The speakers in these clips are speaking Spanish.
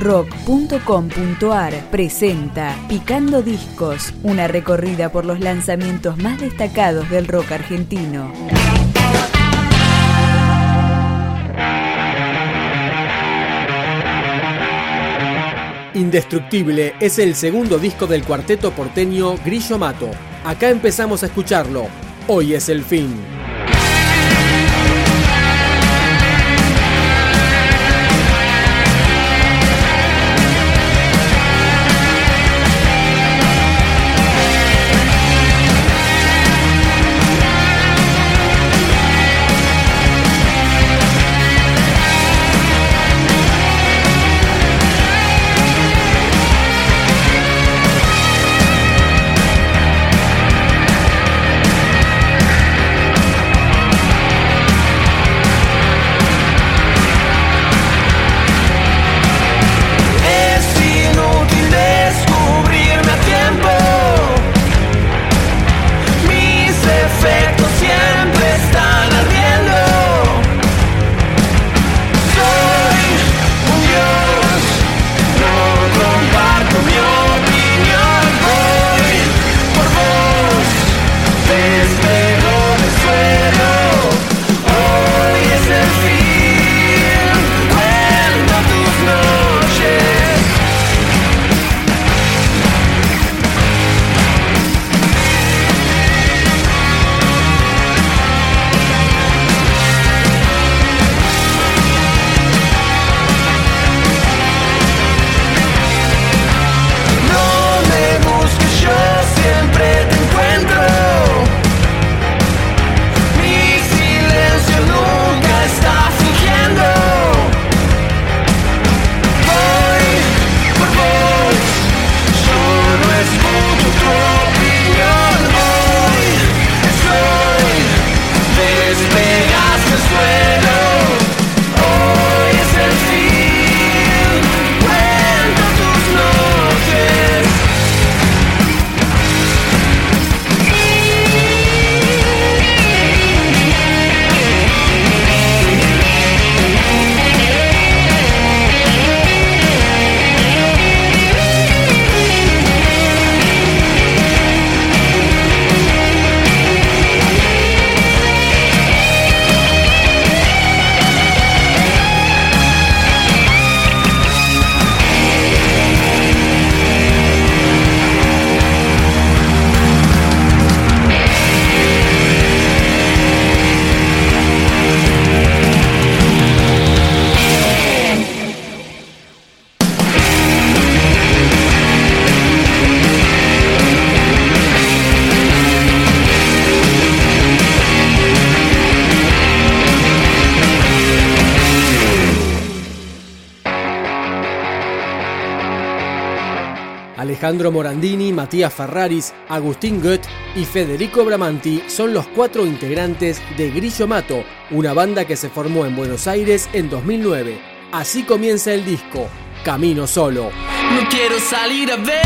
rock.com.ar presenta Picando Discos, una recorrida por los lanzamientos más destacados del rock argentino. Indestructible es el segundo disco del cuarteto porteño Grillo Mato. Acá empezamos a escucharlo. Hoy es el fin. Alejandro Morandini, Matías Ferraris, Agustín Goethe y Federico Bramanti son los cuatro integrantes de Grillo Mato, una banda que se formó en Buenos Aires en 2009. Así comienza el disco, Camino Solo. No quiero salir a ver,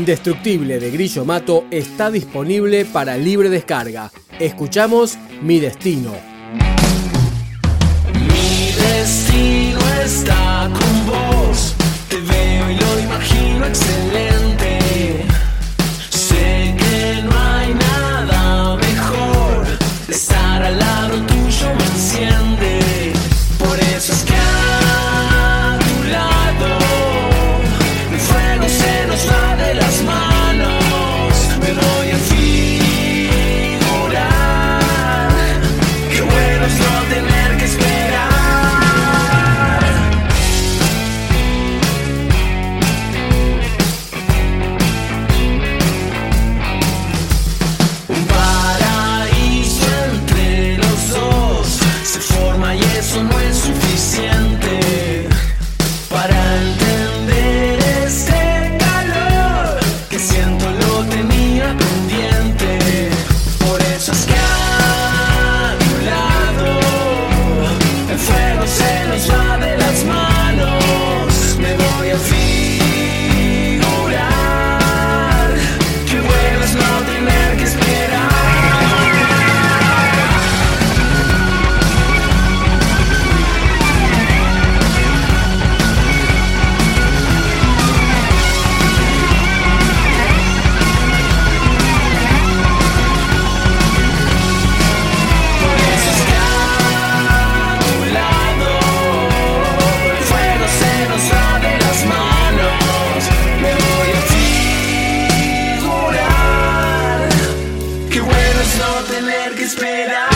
Indestructible de Grillo Mato está disponible para libre descarga. Escuchamos Mi Destino. Mi destino está lugar que esperar.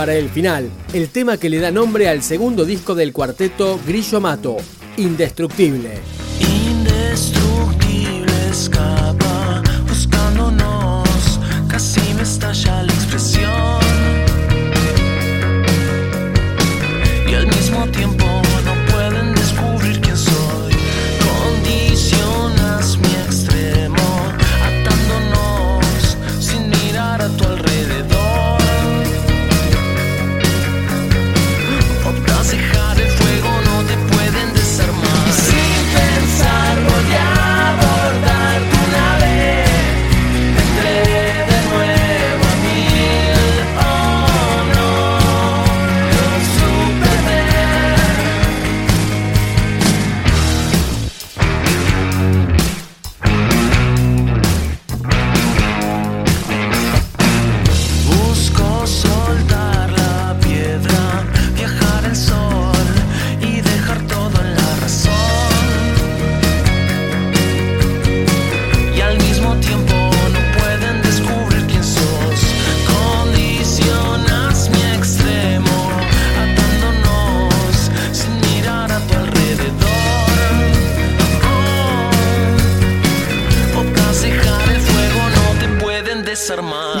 para el final, el tema que le da nombre al segundo disco del cuarteto Grillo Mato, Indestructible. Indestructible सर मार